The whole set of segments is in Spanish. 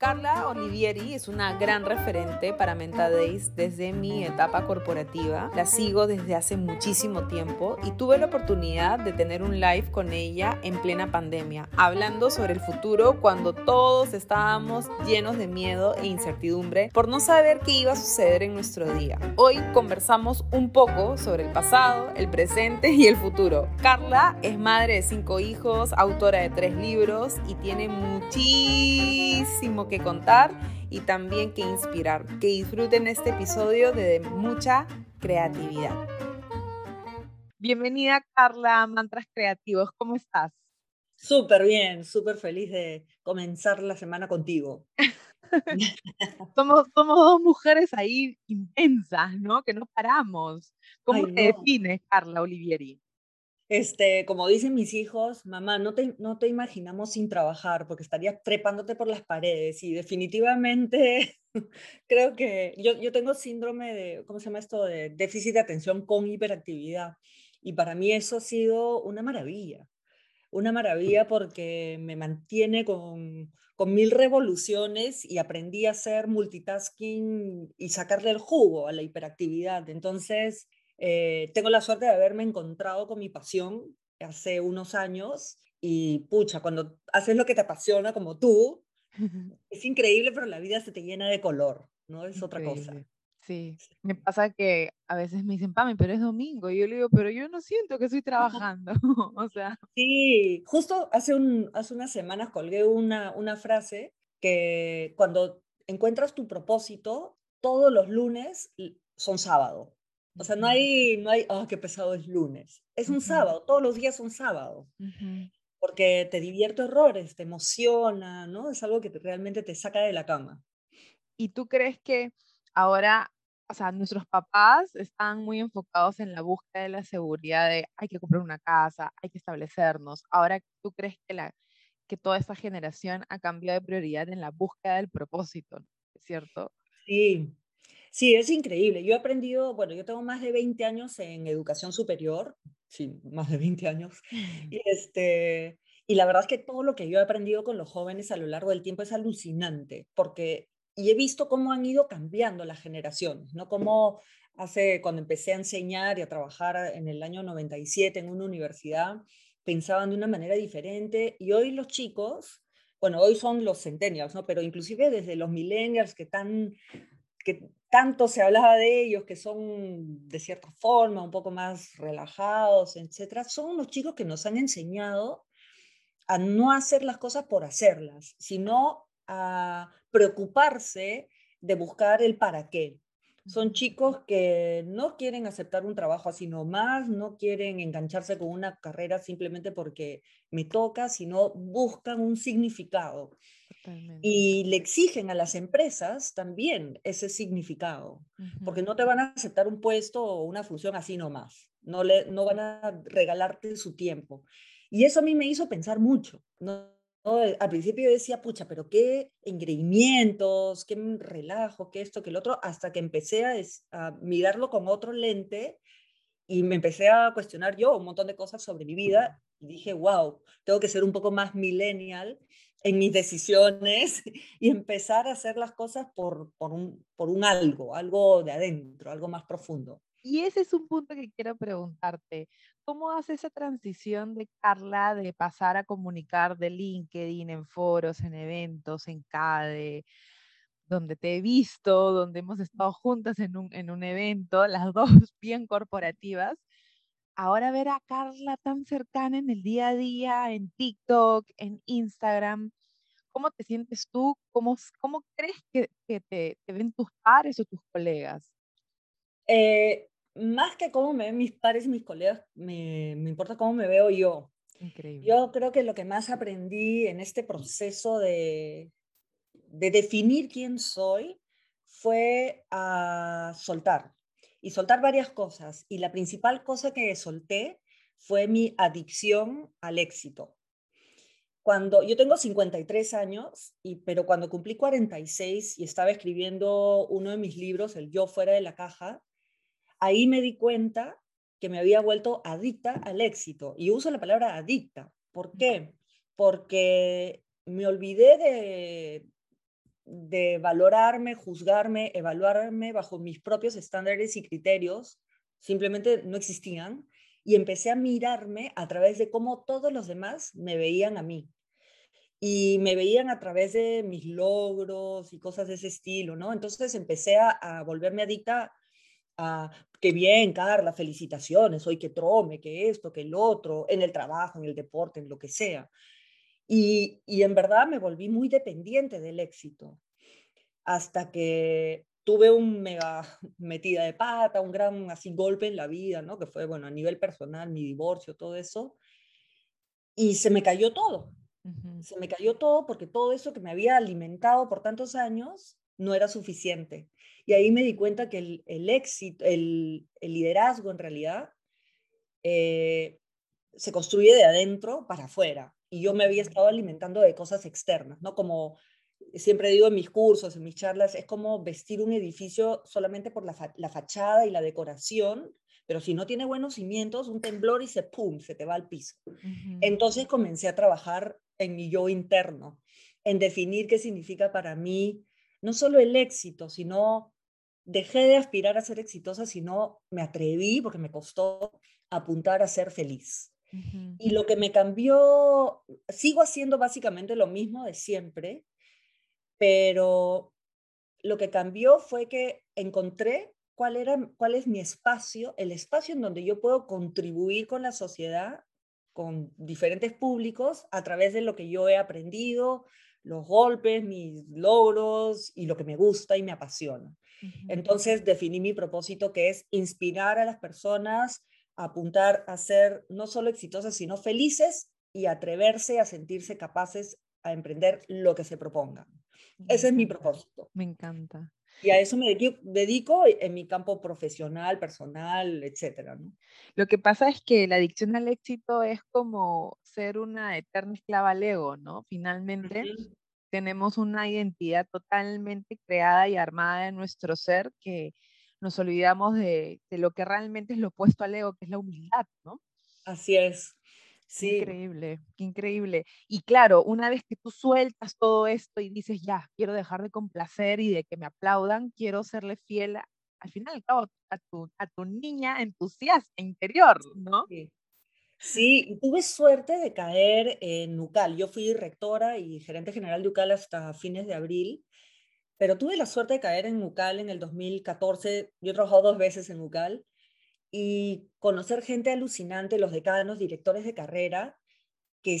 Carla Olivieri es una gran referente para Menta Days desde mi etapa corporativa. La sigo desde hace muchísimo tiempo y tuve la oportunidad de tener un live con ella en plena pandemia, hablando sobre el futuro cuando todos estábamos llenos de miedo e incertidumbre por no saber qué iba a suceder en nuestro día. Hoy conversamos un poco sobre el pasado, el presente y el futuro. Carla es madre de cinco hijos, autora de tres libros y tiene muchísimo que contar y también que inspirar. Que disfruten este episodio de mucha creatividad. Bienvenida Carla a Mantras Creativos, ¿cómo estás? Súper bien, súper feliz de comenzar la semana contigo. somos, somos dos mujeres ahí intensas, ¿no? Que no paramos. ¿Cómo te defines, Carla Olivieri? Este, como dicen mis hijos, mamá, no te, no te imaginamos sin trabajar porque estarías trepándote por las paredes y definitivamente creo que yo, yo tengo síndrome de, ¿cómo se llama esto? De déficit de atención con hiperactividad y para mí eso ha sido una maravilla, una maravilla porque me mantiene con, con mil revoluciones y aprendí a hacer multitasking y sacarle el jugo a la hiperactividad. Entonces, eh, tengo la suerte de haberme encontrado con mi pasión hace unos años y pucha, cuando haces lo que te apasiona como tú, es increíble, pero la vida se te llena de color, ¿no? Es otra cosa. Sí, me pasa que a veces me dicen, Pami, pero es domingo. Y yo le digo, pero yo no siento que estoy trabajando. o sea. Sí, justo hace, un, hace unas semanas colgué una, una frase que cuando encuentras tu propósito, todos los lunes son sábado. O sea, no hay, no hay, oh, qué pesado es lunes. Es un sábado, todos los días son sábado. Porque te divierte horrores, te emociona, ¿no? Es algo que realmente te saca de la cama. ¿Y tú crees que ahora, o sea, nuestros papás están muy enfocados en la búsqueda de la seguridad de hay que comprar una casa, hay que establecernos? Ahora, ¿tú crees que, la, que toda esta generación ha cambiado de prioridad en la búsqueda del propósito, ¿cierto? Sí, Sí, es increíble. Yo he aprendido, bueno, yo tengo más de 20 años en educación superior, sí, más de 20 años. Y, este, y la verdad es que todo lo que yo he aprendido con los jóvenes a lo largo del tiempo es alucinante, porque y he visto cómo han ido cambiando las generaciones, ¿no? Como hace, cuando empecé a enseñar y a trabajar en el año 97 en una universidad, pensaban de una manera diferente y hoy los chicos, bueno, hoy son los centennials, ¿no? Pero inclusive desde los millennials que están que tanto se hablaba de ellos, que son de cierta forma un poco más relajados, etcétera, son unos chicos que nos han enseñado a no hacer las cosas por hacerlas, sino a preocuparse de buscar el para qué. Son chicos que no quieren aceptar un trabajo así nomás, no quieren engancharse con una carrera simplemente porque me toca, sino buscan un significado. Y le exigen a las empresas también ese significado, porque no te van a aceptar un puesto o una función así nomás, no, le, no van a regalarte su tiempo. Y eso a mí me hizo pensar mucho. ¿no? Al principio yo decía, pucha, pero qué engreimientos, qué relajo, qué esto, qué el otro, hasta que empecé a, mirarlo con otro lente y me empecé a cuestionar yo un montón de cosas sobre mi vida y dije, wow, tengo que ser un poco más millennial en mis decisiones y empezar a hacer las cosas por, por un algo, algo de adentro, algo más profundo. Y ese es un punto que quiero preguntarte. ¿Cómo hace esa transición de Carla de pasar a comunicar de LinkedIn en foros, en eventos, en CADE, donde te he visto, donde hemos estado juntas en un, en un evento, las dos bien corporativas, ahora ver a Carla tan cercana en el día a día, en TikTok, en Instagram, ¿cómo te sientes tú? ¿Cómo, cómo crees que, que te, ven tus pares o tus colegas? Eh, más que cómo me ven mis pares y mis colegas, me, me importa cómo me veo yo. Increíble. Yo creo que lo que más aprendí en este proceso de, de definir quién soy fue a soltar y soltar varias cosas. Y la principal cosa que solté fue mi adicción al éxito. Cuando yo tengo 53 años, y, pero cuando cumplí 46 y estaba escribiendo uno de mis libros, El Yo fuera de la caja, ahí me di cuenta que me había vuelto adicta al éxito. Y uso la palabra adicta. ¿Por qué? Porque me olvidé de, valorarme, juzgarme, evaluarme bajo mis propios estándares y criterios, simplemente no existían, y empecé a mirarme a través de cómo todos los demás me veían a mí. Y me veían a través de mis logros y cosas de ese estilo, ¿no? Entonces empecé a, a volverme adicta a, qué bien, Carla, felicitaciones, hoy que trome, que esto, que el otro, en el trabajo, en el deporte, en lo que sea. Y, y en verdad me volví muy dependiente del éxito, hasta que tuve un mega metida de pata, un gran así golpe en la vida, ¿no? Que fue, bueno, a nivel personal, mi divorcio, todo eso. Y se me cayó todo. Se me cayó todo porque todo eso que me había alimentado por tantos años no era suficiente. Y ahí me di cuenta que el, éxito, el, liderazgo en realidad eh, se construye de adentro para afuera. Y yo me había estado alimentando de cosas externas, ¿no? Como siempre digo en mis cursos, en mis charlas, es como vestir un edificio solamente por la, fachada y la decoración, pero si no tiene buenos cimientos, un temblor y se pum, se te va al piso. Entonces comencé a trabajar en mi yo interno, en definir qué significa para mí no solo el éxito, sino dejé de aspirar a ser exitosa, sino me atreví, porque me costó apuntar a ser feliz. Y lo que me cambió, sigo haciendo básicamente lo mismo de siempre, pero lo que cambió fue que encontré cuál, era, cuál es mi espacio, el espacio en donde yo puedo contribuir con la sociedad, con diferentes públicos, a través de lo que yo he aprendido, los golpes, mis logros y lo que me gusta y me apasiona. Entonces definí mi propósito que es inspirar a las personas a apuntar a ser no solo exitosas, sino felices y atreverse a sentirse capaces a emprender lo que se propongan. Ese es mi propósito. Me encanta. Y a eso me dedico, en mi campo profesional, personal, etcétera. Lo que pasa es que la adicción al éxito es como ser una eterna esclava al ego, ¿no? Finalmente tenemos una identidad totalmente creada y armada en nuestro ser que nos olvidamos de, de, lo que realmente es lo opuesto al ego, que es la humildad, ¿no? Así es. Sí. increíble, qué increíble. Y claro, una vez que tú sueltas todo esto y dices, ya, quiero dejar de complacer y de que me aplaudan, quiero serle fiel al final al cabo a tu, a tu niña entusiasta interior, ¿no? Sí. Sí, tuve suerte de caer en UCAL. Yo fui rectora y gerente general de UCAL hasta fines de abril, pero tuve la suerte de caer en UCAL en el 2014. Yo he trabajado dos veces en UCAL y conocer gente alucinante, los decanos, directores de carrera, que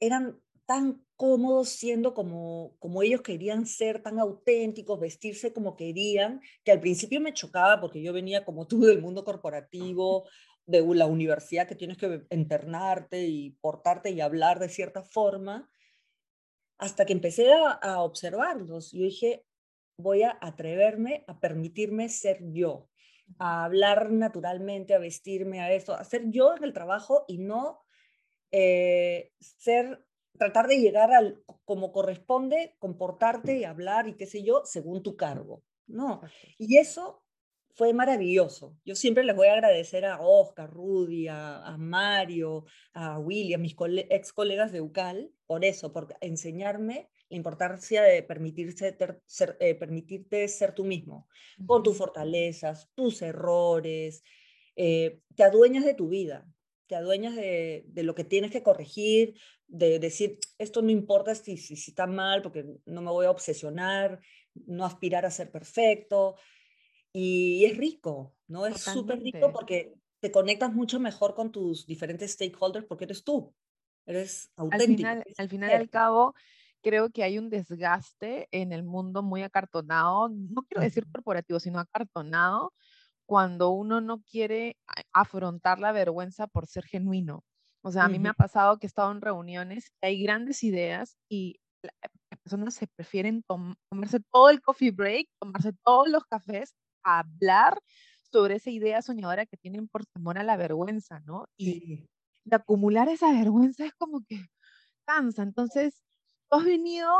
eran tan cómodos siendo como, como ellos querían ser, tan auténticos, vestirse como querían, que al principio me chocaba porque yo venía como tú del mundo corporativo, de la universidad que tienes que internarte y portarte y hablar de cierta forma, hasta que empecé a, a observarlos. Yo dije, voy a atreverme a permitirme ser yo, a hablar naturalmente, a vestirme, a esto, a ser yo en el trabajo y no eh, ser, tratar de llegar al como corresponde, comportarte y hablar y qué sé yo, según tu cargo. No. Y eso fue maravilloso. Yo siempre les voy a agradecer a Oscar, Rudy, a, Mario, a William, mis ex colegas de UCAL, por eso, por enseñarme la importancia de permitirse ser, eh, permitirte ser tú mismo, con tus fortalezas, tus errores, eh, te adueñas de tu vida, te adueñas de, de, lo que tienes que corregir, de decir, esto no importa si, si, si, está mal, porque no me voy a obsesionar, no aspirar a ser perfecto. Y es rico, ¿no? Es súper rico porque te conectas mucho mejor con tus diferentes stakeholders porque eres tú, eres auténtico. Al final, al final al cabo, creo que hay un desgaste en el mundo muy acartonado, no quiero decir corporativo, sino acartonado, cuando uno no quiere afrontar la vergüenza por ser genuino. O sea, a mí me ha pasado que he estado en reuniones, hay grandes ideas y las personas se prefieren tomarse todo el coffee break, tomarse todos los cafés, a hablar sobre esa idea soñadora que tienen por temor a la vergüenza, ¿no? Y de acumular esa vergüenza es como que cansa. Entonces, tú has venido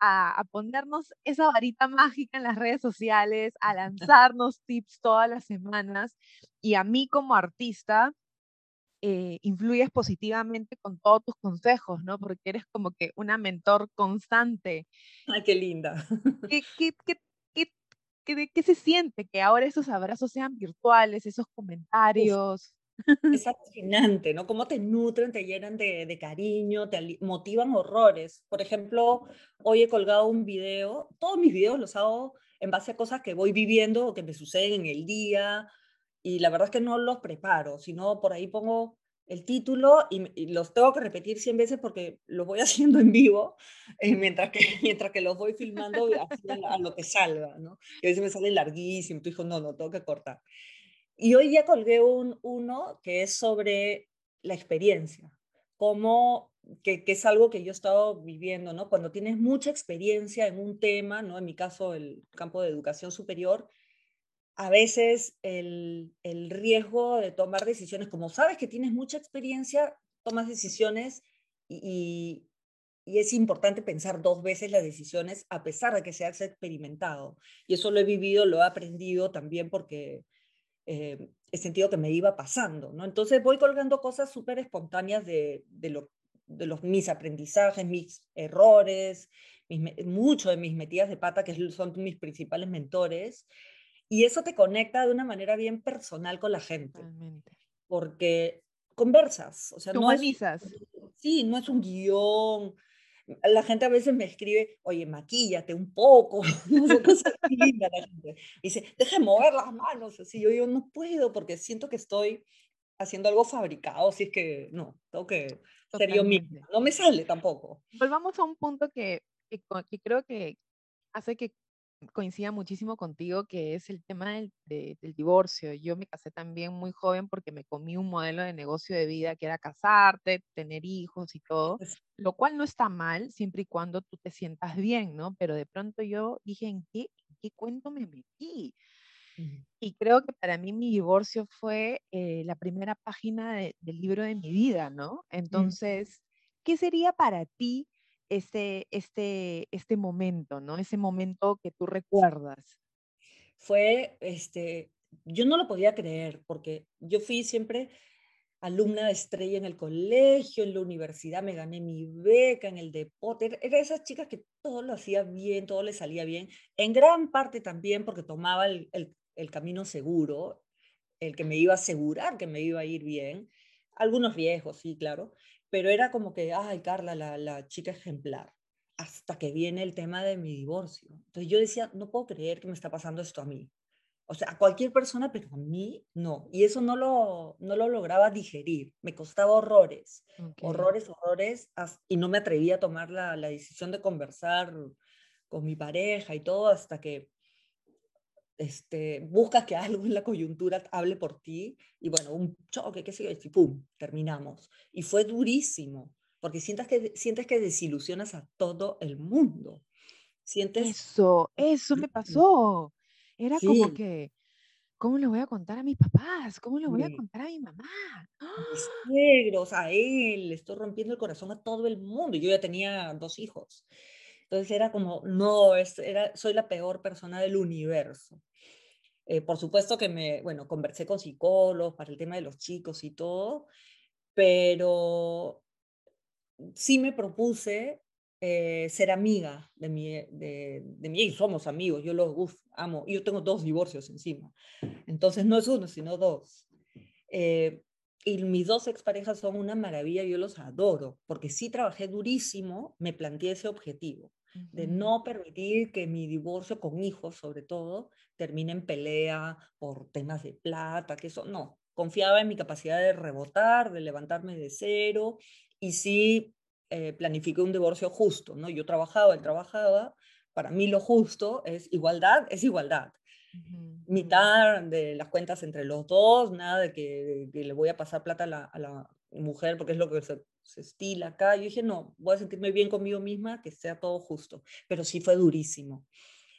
a, ponernos esa varita mágica en las redes sociales, a lanzarnos tips todas las semanas. Y a mí como artista, eh, influyes positivamente con todos tus consejos, ¿no? Porque eres como que una mentor constante. Ay, qué linda. ¿Qué, qué, qué, qué, qué se siente que ahora esos abrazos sean virtuales, esos comentarios? Es fascinante, ¿no? Cómo te nutren, te llenan de, de, cariño, te motivan horrores. Por ejemplo, hoy he colgado un video, todos mis videos los hago en base a cosas que voy viviendo o que me suceden en el día, y la verdad es que no los preparo, sino por ahí pongo el título y, los tengo que repetir 100 veces porque los voy haciendo en vivo eh, mientras, que, mientras que los voy filmando a, lo que salga, ¿no? Y a veces me sale larguísimo, tú dijo, no, no, tengo que cortar. Y hoy ya colgué un, uno que es sobre la experiencia, como que, que, es algo que yo he estado viviendo, ¿no? Cuando tienes mucha experiencia en un tema, ¿no? En mi caso, el campo de educación superior, a veces el, riesgo de tomar decisiones, como sabes que tienes mucha experiencia, tomas decisiones y, es importante pensar dos veces las decisiones a pesar de que se haya experimentado. Y eso lo he vivido, lo he aprendido también porque eh, he sentido que me iba pasando. ¿no? Entonces voy colgando cosas súper espontáneas de, lo, de los, mis aprendizajes, mis errores, mucho de mis metidas de pata, que son mis principales mentores. Y eso te conecta de una manera bien personal con la gente. Porque conversas. O sea, no es, sí, no es un guion. La gente a veces me escribe, oye, maquíllate un poco. la gente. dice, deje mover las manos. Así yo, yo no puedo porque siento que estoy haciendo algo fabricado. Si es que no, tengo que ser yo misma. No me sale tampoco. Volvamos a un punto que, que, que creo que hace que coincida muchísimo contigo, que es el tema del, del, divorcio. Yo me casé también muy joven porque me comí un modelo de negocio de vida que era casarte, tener hijos y todo, lo cual no está mal siempre y cuando tú te sientas bien, ¿no? Pero de pronto yo dije, ¿en qué, qué cuento me metí? Y creo que para mí mi divorcio fue eh, la primera página del libro de mi vida, ¿no? Entonces, ¿qué sería para ti este, este, este momento, ¿no? Ese momento que tú recuerdas. Fue, este, yo no lo podía creer porque yo fui siempre alumna estrella en el colegio, en la universidad me gané mi beca, en el deporte, era de esas chicas que todo lo hacía bien, todo le salía bien, en gran parte también porque tomaba el, el, el camino seguro, el que me iba a asegurar que me iba a ir bien, algunos viejos, sí, claro, pero era como que, ay, Carla, la, la chica ejemplar, hasta que viene el tema de mi divorcio. Entonces yo decía, no puedo creer que me está pasando esto a mí. O sea, a cualquier persona, pero a mí no. Y eso no lo, no lo lograba digerir. Me costaba horrores, horrores, horrores. Y no me atrevía a tomar la, la, decisión de conversar con mi pareja y todo hasta que este, buscas que algo en la coyuntura hable por ti y bueno, un choque, qué sé yo, y pum, terminamos. Y fue durísimo, porque sientes que, sientes que desilusionas a todo el mundo. Sientes... Eso, eso me pasó. Era como que, ¿cómo le voy a contar a mis papás? ¿Cómo le voy a contar a mi mamá? Mis suegros, a él, le estoy rompiendo el corazón a todo el mundo. Yo ya tenía dos hijos. Entonces era como, no, es, era, soy la peor persona del universo. Eh, por supuesto que me, bueno, conversé con psicólogos para el tema de los chicos y todo, pero sí me propuse eh, ser amiga de mi, de, de mi y somos amigos, yo los uf, amo, y yo tengo dos divorcios encima, entonces no es uno, sino dos. Eh, y mis dos exparejas son una maravilla, yo los adoro, porque sí trabajé durísimo, me planteé ese objetivo de no permitir que mi divorcio con hijos, sobre todo, termine en pelea por temas de plata, que eso no. Confiaba en mi capacidad de rebotar, de levantarme de cero y sí eh, planifiqué un divorcio justo, ¿no? Yo trabajaba, él trabajaba. Para mí lo justo es igualdad, es igualdad. Mitad de las cuentas entre los dos, nada de que, le voy a pasar plata a la, a la mujer porque es lo que se se estila acá. Yo dije, no, voy a sentirme bien conmigo misma, que sea todo justo. Pero sí fue durísimo.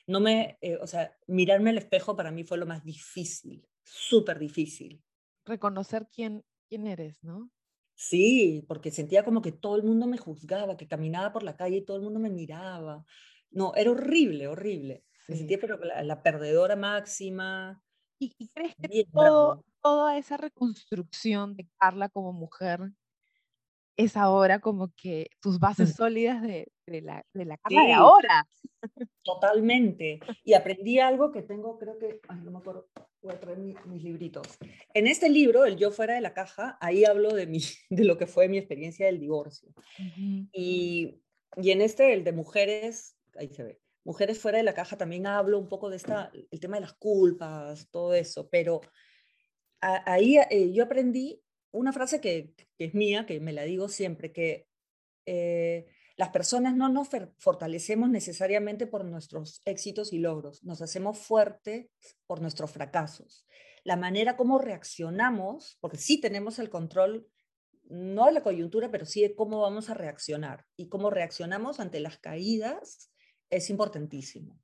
No me, eh, o sea, mirarme al espejo para mí fue lo más difícil, súper difícil. Reconocer quién, quién eres, ¿no? Sí, porque sentía como que todo el mundo me juzgaba, que caminaba por la calle y todo el mundo me miraba. No, era horrible, horrible. Me sentía pero la, la, perdedora máxima, ¿Y, crees que todo, toda esa reconstrucción de Carla como mujer es ahora como que tus bases mm. sólidas de, de, la, de la Carla de ahora? Totalmente. Y aprendí algo que tengo, creo que, ay, no me acuerdo, voy a traer mis libritos. En este libro, El Yo Fuera de la Caja, ahí hablo de, mi, de lo que fue mi experiencia del divorcio. y, y en este, el de mujeres, ahí se ve, Mujeres fuera de la caja también hablo un poco de esta, el tema de las culpas, todo eso, pero ahí eh, yo aprendí una frase que, es mía, que me la digo siempre, que eh, las personas no nos fortalecemos necesariamente por nuestros éxitos y logros, nos hacemos fuertes por nuestros fracasos. La manera como reaccionamos, porque sí tenemos el control, no de la coyuntura, pero sí de cómo vamos a reaccionar y cómo reaccionamos ante las caídas es importantísimo.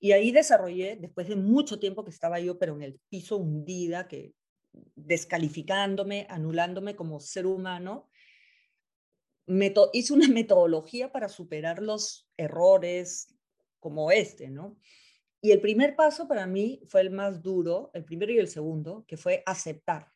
Y ahí desarrollé, después de mucho tiempo que estaba yo, pero en el piso hundida, que descalificándome, anulándome como ser humano, hice una metodología para superar los errores como este, ¿no? Y el primer paso para mí fue el más duro, el primero y el segundo, que fue aceptar.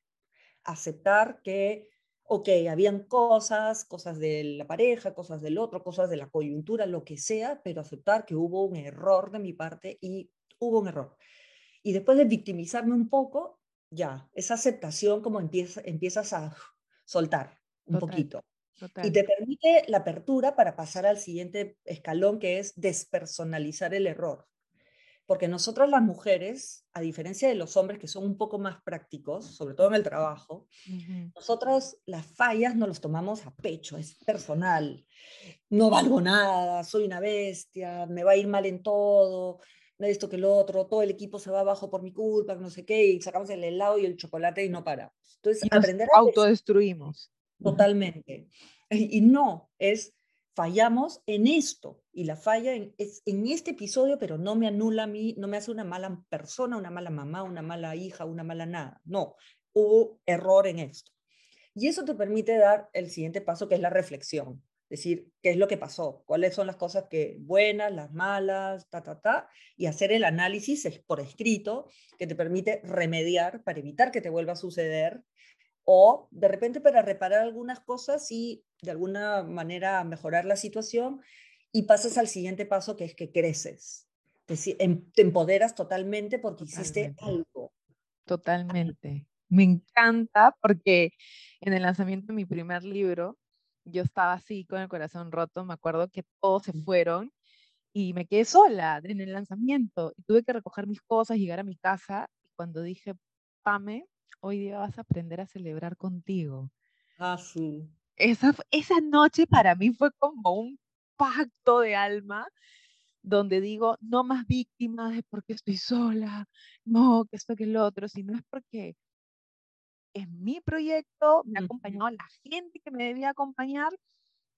Aceptar que ok, habían cosas, cosas de la pareja, cosas del otro, cosas de la coyuntura, lo que sea, pero aceptar que hubo un error de mi parte y hubo un error. Y después de victimizarme un poco, ya, esa aceptación como empieza, empiezas a soltar un poquito. Y te permite la apertura para pasar al siguiente escalón, que es despersonalizar el error. Porque nosotras las mujeres, a diferencia de los hombres que son un poco más prácticos, sobre todo en el trabajo, nosotras las fallas no los tomamos a pecho, es personal. No valgo nada, soy una bestia, me va a ir mal en todo, esto que lo otro, todo el equipo se va abajo por mi culpa, no sé qué, y sacamos el helado y el chocolate y no paramos. Entonces, aprender a autodestruimos. Totalmente. Y no, es fallamos en esto y la falla en, es en este episodio, pero no me anula a mí, no me hace una mala persona, una mala mamá, una mala hija, una mala nada. No, hubo error en esto. Y eso te permite dar el siguiente paso, que es la reflexión. Decir, ¿qué es lo que pasó? ¿Cuáles son las cosas que buenas, las malas, ta, ta, ta? Y hacer el análisis por escrito que te permite remediar para evitar que te vuelva a suceder o de repente para reparar algunas cosas y de alguna manera mejorar la situación y pasas al siguiente paso que es que creces. Te, em, te empoderas totalmente porque hiciste algo. Totalmente. Me encanta porque en el lanzamiento de mi primer libro yo estaba así con el corazón roto, me acuerdo que todos se fueron y me quedé sola en el lanzamiento y tuve que recoger mis cosas, llegar a mi casa y cuando dije, Pame, hoy día vas a aprender a celebrar contigo. Ah, sí. Esa, esa noche para mí fue como un pacto de alma donde digo, no más víctimas de porque estoy sola, no, que esto, que el otro, sino es porque es mi proyecto, me ha acompañado la gente que me debía acompañar,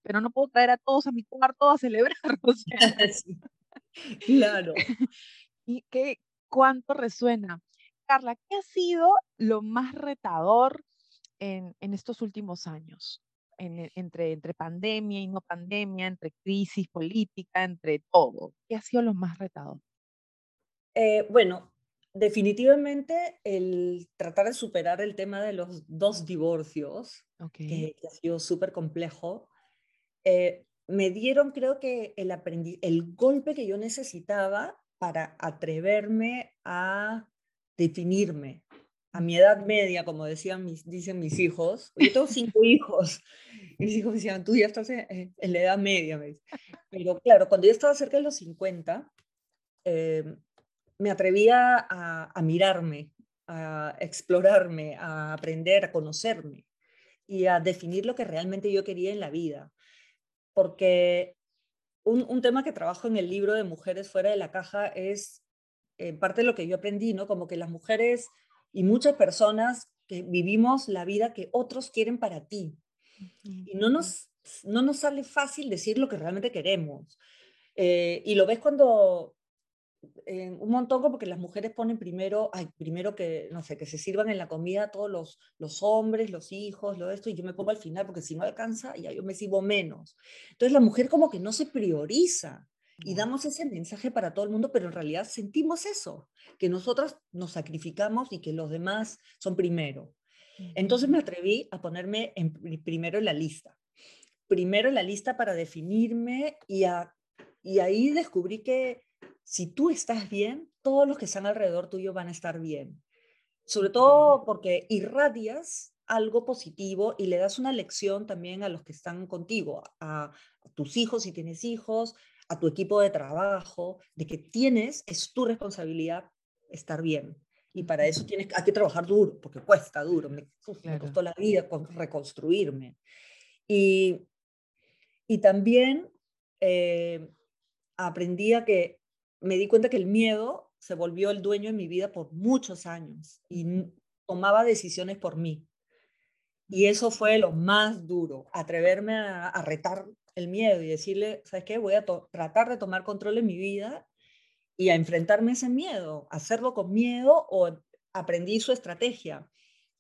pero no puedo traer a todos a mi cuarto a celebrar. Claro. y qué cuánto resuena. Carla, ¿qué ha sido lo más retador en, estos últimos años? entre, entre pandemia y no pandemia, entre crisis política, entre todo. ¿Qué ha sido lo más retador? Eh, bueno, definitivamente el tratar de superar el tema de los dos divorcios, que, ha sido súper complejo, eh, me dieron creo que el, el golpe que yo necesitaba para atreverme a definirme. A mi edad media, como decían mis, dicen mis hijos, yo tengo cinco hijos, y mis hijos decían, tú ya estás en, la edad media, Pero claro, cuando yo estaba cerca de los 50, em, me atrevía a, a mirarme, a explorarme, a aprender, a conocerme y a definir lo que realmente yo quería en la vida. Porque un, un, tema que trabajo en el libro de Mujeres fuera de la caja es eh, parte lo que yo aprendí, ¿no? Como que las mujeres y muchas personas que vivimos la vida que otros quieren para ti. Y no nos, no nos sale fácil decir lo que realmente queremos. Eh, y lo ves cuando eh, un montón como que las mujeres ponen primero, ay, primero que, no sé, que se sirvan en la comida todos los, los hombres, los hijos, lo esto, y yo me pongo al final porque si no alcanza, ya yo me sirvo menos. Entonces la mujer como que no se prioriza y damos ese mensaje para todo el mundo, pero en realidad sentimos eso, que nosotras nos sacrificamos y que los demás son primero. Entonces me atreví a ponerme en, primero en la lista. Primero en la lista para definirme y, y ahí descubrí que si tú estás bien, todos los que están alrededor tuyo van a estar bien. Sobre todo porque irradias algo positivo y le das una lección también a los que están contigo, a, tus hijos si tienes hijos, a tu equipo de trabajo, de que tienes, es tu responsabilidad estar bien. Y para eso tienes hay que trabajar duro, porque cuesta duro. Me, costó la vida reconstruirme. Y, y también eh, aprendí a que me di cuenta que el miedo se volvió el dueño de mi vida por muchos años y tomaba decisiones por mí. Y eso fue lo más duro, atreverme a, retar el miedo y decirle, ¿sabes qué? Voy a tratar de tomar control de mi vida y a enfrentarme a ese miedo, hacerlo con miedo o aprendí su estrategia,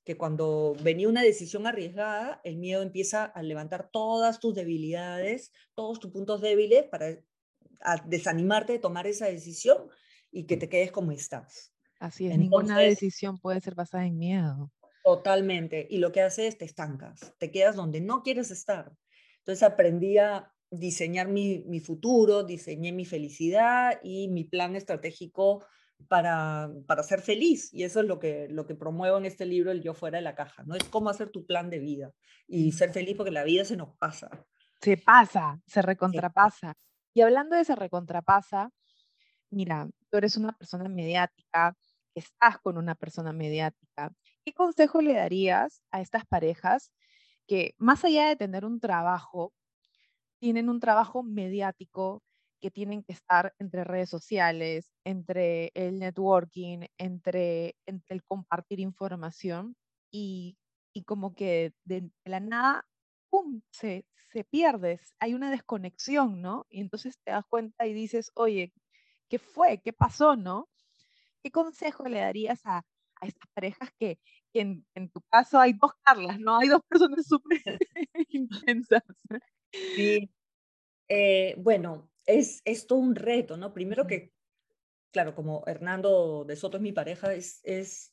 que cuando venía una decisión arriesgada, el miedo empieza a levantar todas tus debilidades, todos tus puntos débiles para desanimarte de tomar esa decisión y que te quedes como estás. Así es, ninguna decisión puede ser basada en miedo. Totalmente. Y lo que hace es te estancas, te quedas donde no quieres estar. Entonces aprendí a diseñar mi, mi futuro, diseñé mi felicidad y mi plan estratégico para, para ser feliz. Y eso es lo que, lo que promuevo en este libro, El Yo Fuera de la Caja. ¿no? Es cómo hacer tu plan de vida y ser feliz porque la vida se nos pasa. Se pasa, se recontrapasa. Y hablando de se recontrapasa, mira, tú eres una persona mediática, estás con una persona mediática. ¿Qué consejo le darías a estas parejas que más allá de tener un trabajo, tienen un trabajo mediático que tienen que estar entre redes sociales, entre el networking, entre, el compartir información y, como que de, la nada, ¡pum!, se, se pierde, hay una desconexión, ¿no? Y entonces te das cuenta y dices, oye, ¿qué fue? ¿Qué pasó? ¿No? ¿Qué consejo le darías a, a estas parejas que, en, en, tu caso hay dos Carlas, ¿no? Hay dos personas súper intensas. Sí. Eh, bueno, es, es todo un reto, ¿no? Primero que, claro, como Hernando de Soto es mi pareja, es, es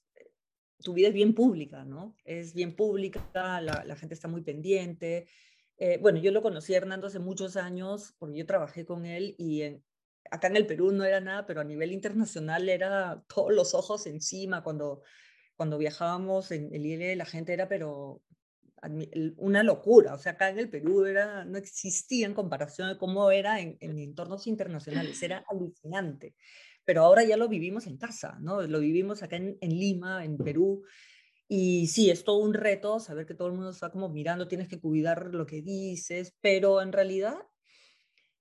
tu vida es bien pública, ¿no? Es bien pública, la, la gente está muy pendiente. Eh, bueno, yo lo conocí a Hernando hace muchos años porque yo trabajé con él y en, acá en el Perú no era nada, pero a nivel internacional era todos los ojos encima. Cuando, cuando viajábamos en el ILE, la gente era, pero una locura. O sea, acá en el Perú era, no existía en comparación de cómo era en, en entornos internacionales. Era alucinante. Pero ahora ya lo vivimos en casa, ¿no? Lo vivimos acá en, en Lima, en Perú. Y sí, es todo un reto saber que todo el mundo está como mirando, tienes que cuidar lo que dices, pero en realidad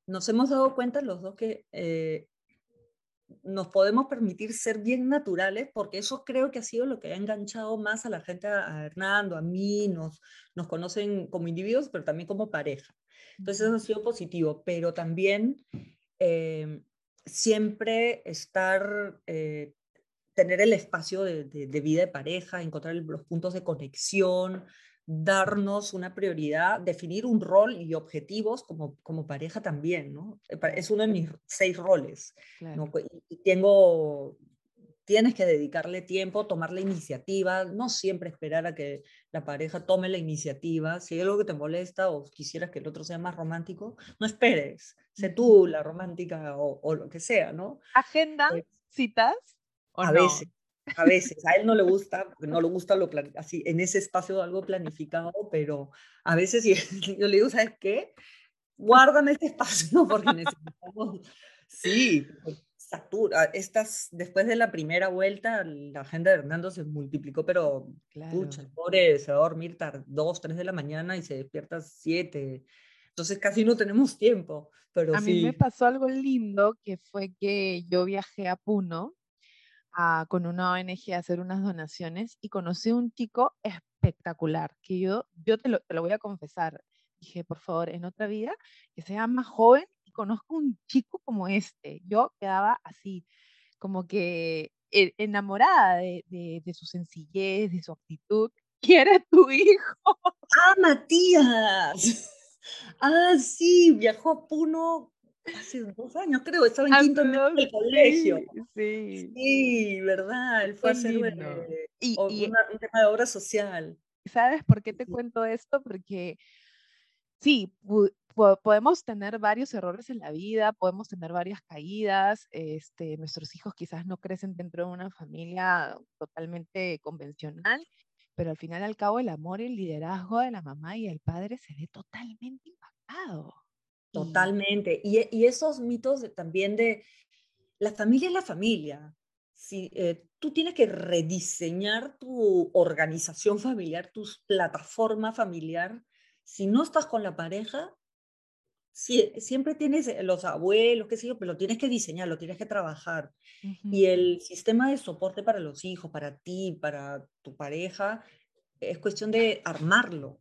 nos hemos dado cuenta los dos que eh, nos podemos permitir ser bien naturales, porque eso creo que ha sido lo que ha enganchado más a la gente, a Hernando, a mí, nos, nos conocen como individuos, pero también como pareja. Entonces eso ha sido positivo, pero también eh, siempre estar, eh, tener el espacio de, de, vida de pareja, encontrar los puntos de conexión, darnos una prioridad, definir un rol y objetivos como, como pareja también, ¿no? Eh, es uno de mis seis roles. Y tengo, tienes que dedicarle tiempo, tomar la iniciativa, no siempre esperar a que la pareja tome la iniciativa. Si hay algo que te molesta o quisieras que el otro sea más romántico, no esperes, sé tú la romántica o, lo que sea, ¿no? ¿Agenda? Eh, ¿Citas? a veces a veces. A él no le gusta, porque no le gusta lo así, en ese espacio algo planificado, pero a veces yo le digo, ¿sabes qué? Guárdame este espacio porque necesitamos, sí, satura. Estas, después de la primera vuelta, la agenda de Hernando se multiplicó, pero pucha, el pobre se va a dormir tarde, dos, tres de la mañana y se despierta siete. Entonces casi no tenemos tiempo. Pero a mí me pasó algo lindo que fue que yo viajé a Puno con una ONG a hacer unas donaciones y conocí a un chico espectacular, que yo, yo te, lo, te lo voy a confesar. Dije, por favor, en otra vida, que sea más joven y conozco un chico como este. Yo quedaba así, como que e, enamorada de, de, de, su sencillez, de su actitud. ¿Quiere tu hijo? ¡Ah, Matías! Ah, sí, viajó a Puno hace dos años, creo, estaba en quinto en el colegio. Sí, sí. verdad, él fue a hacer y, un tema de obra social. ¿Sabes por qué te cuento esto? Porque sí, podemos tener varios errores en la vida, podemos tener varias caídas, este, nuestros hijos quizás no crecen dentro de una familia totalmente convencional, pero al final al cabo el amor y el liderazgo de la mamá y el padre se ve totalmente impactado. Totalmente. Y, esos mitos también de la familia es la familia. Si, eh, tú tienes que rediseñar tu organización familiar, tu plataforma familiar. Si no estás con la pareja, siempre tienes eh, los abuelos, qué sé yo, pero lo tienes que diseñar, lo tienes que trabajar. Y el sistema de soporte para los hijos, para ti, para tu pareja, es cuestión de armarlo.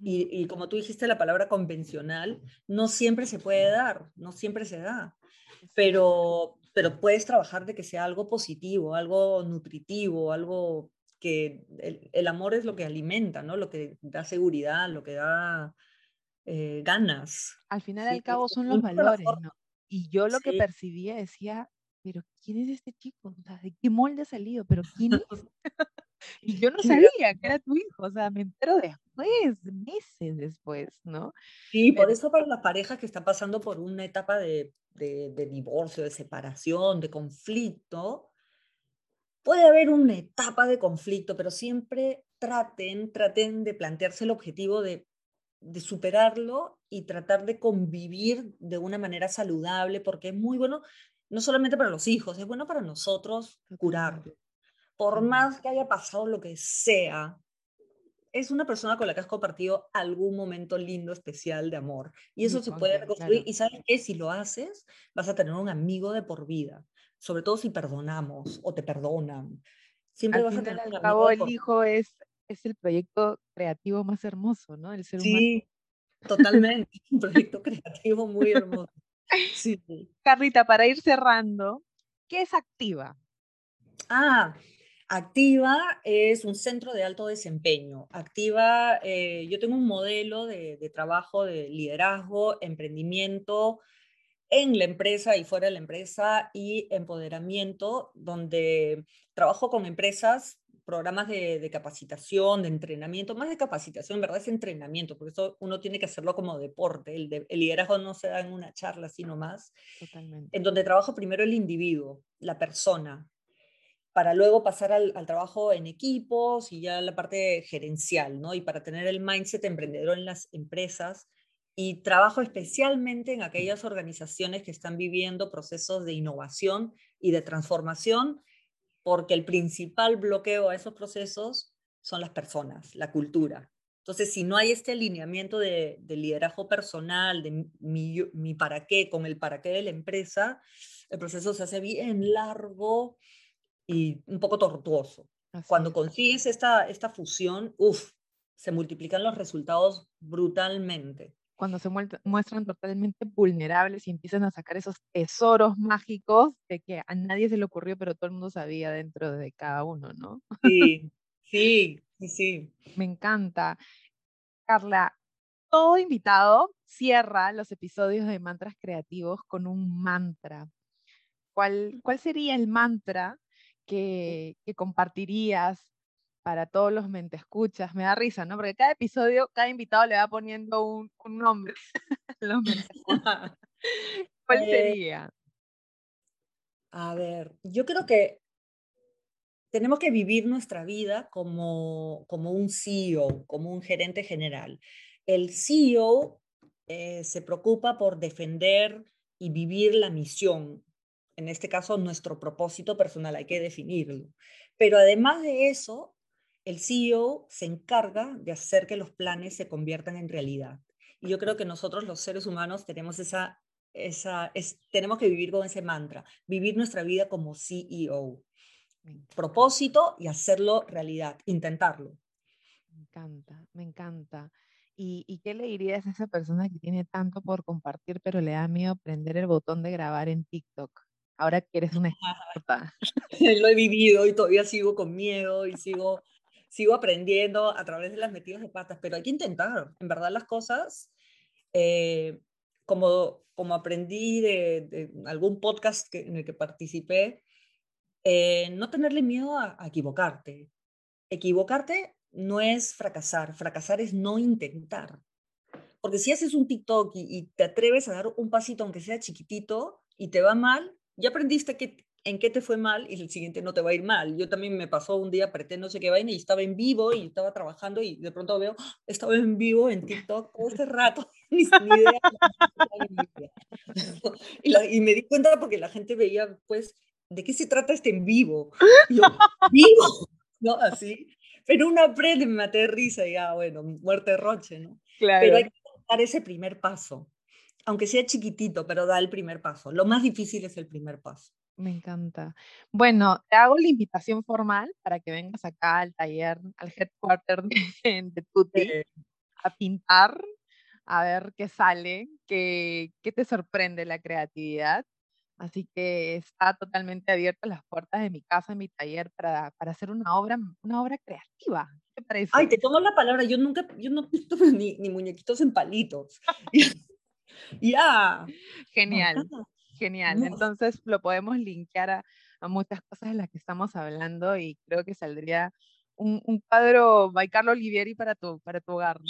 Y, como tú dijiste, la palabra convencional no siempre se puede dar, no siempre se da, pero, pero puedes trabajar de que sea algo positivo, algo nutritivo, algo que el, el amor es lo que alimenta, ¿no? Lo que da seguridad, lo que da eh, ganas. Al final al cabo son los valores, ¿no? Y yo lo que percibía decía, pero ¿quién es este chico? O sea, ¿de qué molde ha salido? ¿Pero quién es? y yo no sabía que era tu hijo, o sea, me entero después, meses después, ¿no? Sí, por eso para las parejas que están pasando por una etapa de, de, de divorcio, de separación, de conflicto, puede haber una etapa de conflicto, pero siempre traten, traten de plantearse el objetivo de de superarlo y tratar de convivir de una manera saludable, porque es muy bueno, no solamente para los hijos, es bueno para nosotros curar. Por más que haya pasado lo que sea, es una persona con la que has compartido algún momento lindo, especial de amor. Y eso se puede reconstruir. Y sabes que si lo haces, vas a tener un amigo de por vida. Sobre todo si perdonamos o te perdonan. Siempre vas a tener un amigo. el hijo es es el proyecto creativo más hermoso, ¿no? El ser sí, totalmente. Un proyecto creativo muy hermoso. Sí. Carlita, para ir cerrando, ¿qué es Activa? Ah, Activa es un centro de alto desempeño. Activa, eh, yo tengo un modelo de, de, trabajo de liderazgo, emprendimiento en la empresa y fuera de la empresa y empoderamiento, donde trabajo con empresas programas de, capacitación, de entrenamiento, más de capacitación, en verdad es entrenamiento, por eso uno tiene que hacerlo como deporte. El, liderazgo no se da en una charla, sino más. Totalmente. En donde trabajo primero el individuo, la persona, para luego pasar al, trabajo en equipos y ya la parte gerencial, ¿no? Y para tener el mindset emprendedor en las empresas. Y trabajo especialmente en aquellas organizaciones que están viviendo procesos de innovación y de transformación porque el principal bloqueo a esos procesos son las personas, la cultura. Entonces, si no hay este alineamiento de, liderazgo personal, de mi, para qué con el para qué de la empresa, el proceso se hace bien largo y un poco tortuoso. Cuando consigues esta, esta fusión, uff, se multiplican los resultados brutalmente cuando se muestran totalmente vulnerables y empiezan a sacar esos tesoros mágicos de que a nadie se le ocurrió, pero todo el mundo sabía dentro de cada uno, ¿no? Sí, sí, sí, sí. Me encanta. Carla, todo invitado cierra los episodios de Mantras Creativos con un mantra. ¿Cuál, cuál sería el mantra que, que compartirías para todos los escuchas, Me da risa, ¿no? Porque cada episodio, cada invitado le va poniendo un, un nombre. ¿Cuál eh, sería? A ver, yo creo que tenemos que vivir nuestra vida como, como un CEO, como un gerente general. El CEO eh, se preocupa por defender y vivir la misión, en este caso nuestro propósito personal, hay que definirlo. Pero además de eso, el CEO se encarga de hacer que los planes se conviertan en realidad. Y yo creo que nosotros los seres humanos tenemos esa, esa tenemos que vivir con ese mantra, vivir nuestra vida como CEO. Propósito y hacerlo realidad, intentarlo. Me encanta, me encanta. ¿Y, ¿Y, qué le dirías a esa persona que tiene tanto por compartir, pero le da miedo prender el botón de grabar en TikTok? Ahora que eres una experta. Lo he vivido y todavía sigo con miedo y sigo sigo aprendiendo a través de las metidas de patas, pero hay que intentar. En verdad las cosas, eh, como, como aprendí de, algún podcast que, en el que participé, eh, no tenerle miedo a, equivocarte. Equivocarte no es fracasar, fracasar es no intentar. Porque si haces un TikTok y, te atreves a dar un pasito, aunque sea chiquitito, y te va mal, ya aprendiste que, en qué te fue mal y el siguiente no te va a ir mal. Yo también me pasó un día, apreté no sé qué vaina y estaba en vivo y estaba trabajando y de pronto veo, ¡ah! estaba en vivo en TikTok todo este rato, ni, idea. y, y, me di cuenta porque la gente veía, pues, ¿de qué se trata este en vivo? yo, ¿vivo? ¿No? Así. Pero uno aprende, me maté de risa y ya, bueno, muerte roche, ¿no? Claro. Pero hay que dar ese primer paso. Aunque sea chiquitito, pero da el primer paso. Lo más difícil es el primer paso. Me encanta. Bueno, te hago la invitación formal para que vengas acá al taller, al headquarter de, de Tuti, a pintar, a ver qué sale, qué, qué te sorprende la creatividad. Así que está totalmente abierta las puertas de mi casa, mi taller, para, para hacer una obra, una obra creativa. ¿Qué te parece? Ay, te tomo la palabra. Yo nunca, yo no visto ni, ni muñequitos en palitos. Ya. Genial. Genial. Entonces lo podemos linkear a, muchas cosas de las que estamos hablando y creo que saldría un, un cuadro by Carlo Olivieri para tu, para tu hogar.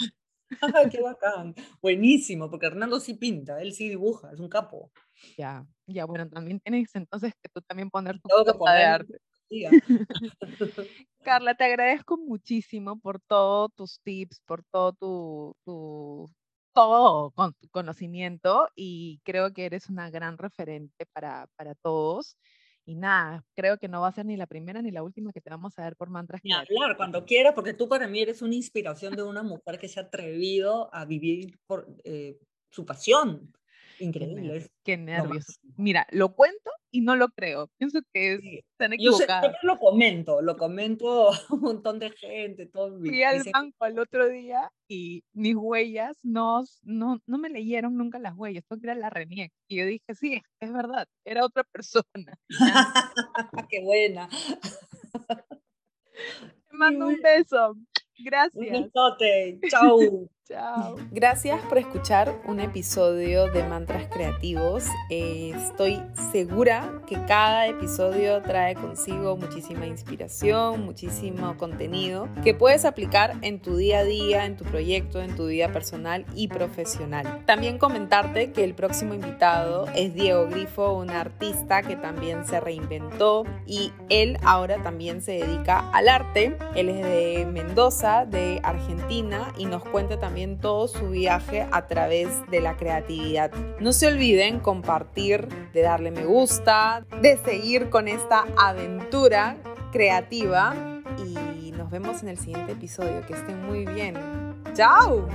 ¡Qué bacán! Buenísimo, porque Hernando sí pinta, él sí dibuja, es un capo. Ya, ya, bueno, también tienes entonces que tú también poner tu cosa de arte. Carla, te agradezco muchísimo por todos tus tips, por todo tu, tu, todo con conocimiento y creo que eres una gran referente para, para todos. Y nada, creo que no va a ser ni la primera ni la última que te vamos a ver por mantras. Ni hablar cuando quieras, porque tú para mí eres una inspiración de una mujer que se ha atrevido a vivir por eh, su pasión. Increíble. Qué, nervios. Mira, lo cuento y no lo creo. Pienso que es tan equivocado. Yo lo comento, lo comento a un montón de gente. Todo Fui al banco el otro día y mis huellas no, no, no me leyeron nunca las huellas, que era la RENIEC. Y yo dije, sí, es verdad, era otra persona. Qué buena. Te mando un beso. Gracias. Un besote. Chau. Chao. Gracias por escuchar un episodio de Mantras Creativos. Eh, estoy segura que cada episodio trae consigo muchísima inspiración, muchísimo contenido que puedes aplicar en tu día a día, en tu proyecto, en tu vida personal y profesional. También comentarte que el próximo invitado es Diego Grifo, un artista que también se reinventó y él ahora también se dedica al arte. Él es de Mendoza, de Argentina y nos cuenta todo su viaje a través de la creatividad. No se olviden compartir, de darle me gusta, de seguir con esta aventura creativa y nos vemos en el siguiente episodio. Que estén muy bien. ¡Chao!